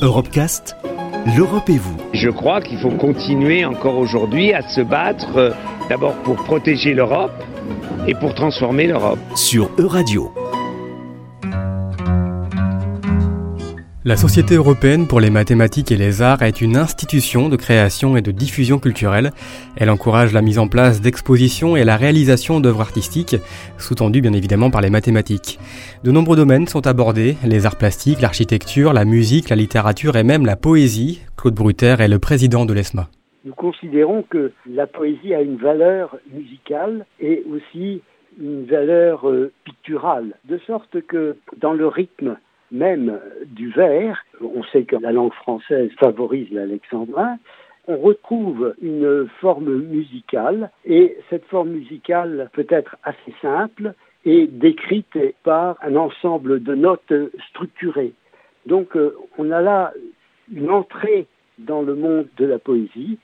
Europecast, l'Europe et vous. Je crois qu'il faut continuer encore aujourd'hui à se battre euh, d'abord pour protéger l'Europe et pour transformer l'Europe. Sur Euradio. La Société européenne pour les mathématiques et les arts est une institution de création et de diffusion culturelle. Elle encourage la mise en place d'expositions et la réalisation d'œuvres artistiques, sous-tendues bien évidemment par les mathématiques. De nombreux domaines sont abordés, les arts plastiques, l'architecture, la musique, la littérature et même la poésie. Claude Bruter est le président de l'ESMA. Nous considérons que la poésie a une valeur musicale et aussi une valeur euh, picturale, de sorte que dans le rythme même du vers, on sait que la langue française favorise l'alexandrin, on retrouve une forme musicale et cette forme musicale peut être assez simple et décrite par un ensemble de notes structurées. Donc euh, on a là une entrée dans le monde de la poésie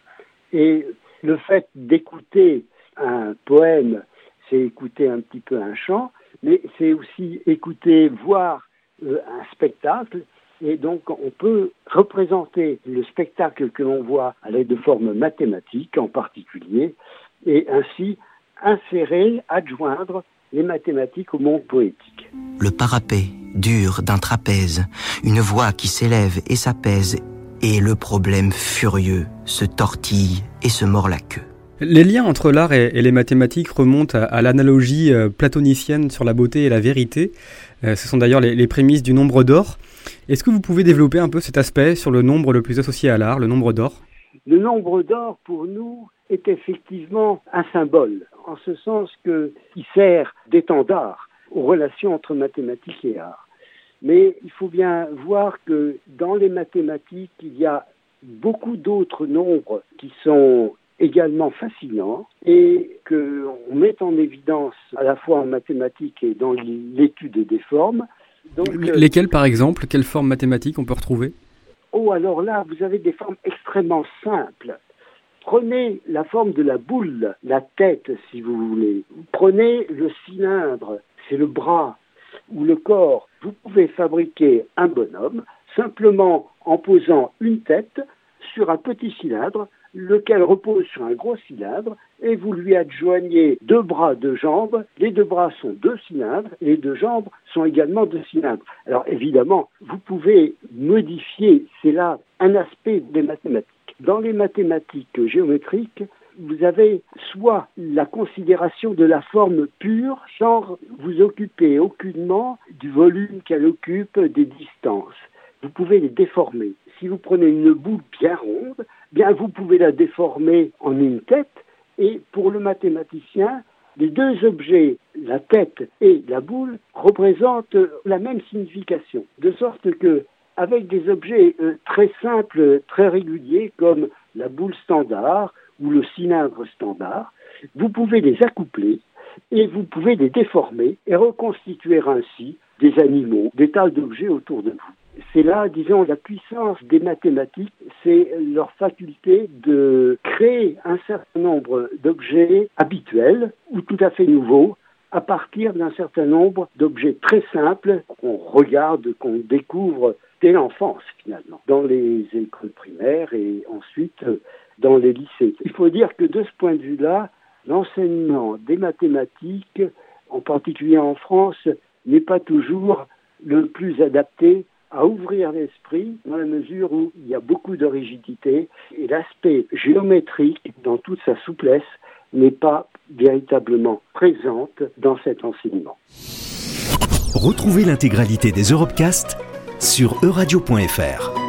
et le fait d'écouter un poème, c'est écouter un petit peu un chant, mais c'est aussi écouter, voir un spectacle et donc on peut représenter le spectacle que l'on voit à l'aide de formes mathématiques en particulier et ainsi insérer, adjoindre les mathématiques au monde poétique. Le parapet dur d'un trapèze, une voix qui s'élève et s'apaise, et le problème furieux se tortille et se mord la queue. Les liens entre l'art et, les mathématiques remontent à, l'analogie euh, platonicienne sur la beauté et la vérité. Euh, ce sont d'ailleurs les, prémices du nombre d'or. Est-ce que vous pouvez développer un peu cet aspect sur le nombre le plus associé à l'art, le nombre d'or? Le nombre d'or, pour nous, est effectivement un symbole, en ce sens qu'il sert d'étendard aux relations entre mathématiques et art. Mais il faut bien voir que dans les mathématiques, il y a beaucoup d'autres nombres qui sont également fascinant et qu'on met en évidence à la fois en mathématiques et dans l'étude des formes. Donc, euh, Lesquelles, par exemple Quelles formes mathématiques on peut retrouver? Oh, alors là, vous avez des formes extrêmement simples. Prenez la forme de la boule, la tête, si vous voulez. Prenez le cylindre, c'est le bras ou le corps. Vous pouvez fabriquer un bonhomme simplement en posant une tête sur un petit cylindre lequel repose sur un gros cylindre, et vous lui adjoignez deux bras, deux jambes. Les deux bras sont deux cylindres, les deux jambes sont également deux cylindres. Alors évidemment, vous pouvez modifier, c'est là un aspect des mathématiques. Dans les mathématiques géométriques, vous avez soit la considération de la forme pure sans vous occuper aucunement du volume qu'elle occupe, des distances. Vous pouvez les déformer. Si vous prenez une boule bien ronde, bien vous pouvez la déformer en une tête et pour le mathématicien, les deux objets, la tête et la boule, représentent la même signification. De sorte que, avec des objets euh, très simples, très réguliers, comme la boule standard ou le cylindre standard, vous pouvez les accoupler et vous pouvez les déformer et reconstituer ainsi des animaux, des tas d'objets autour de vous c'est là, disons, la puissance des mathématiques, c'est leur faculté de créer un certain nombre d'objets habituels ou tout à fait nouveaux à partir d'un certain nombre d'objets très simples qu'on regarde, qu'on découvre dès l'enfance finalement, dans les écoles primaires et ensuite euh, dans les lycées. Il faut dire que de ce point de vue-là, l'enseignement des mathématiques, en particulier en France, n'est pas toujours le plus adapté à ouvrir l'esprit dans la mesure où il y a beaucoup de rigidité et l'aspect géométrique dans toute sa souplesse n'est pas véritablement présente dans cet enseignement. Retrouvez l'intégralité des Europecast sur euradio.fr.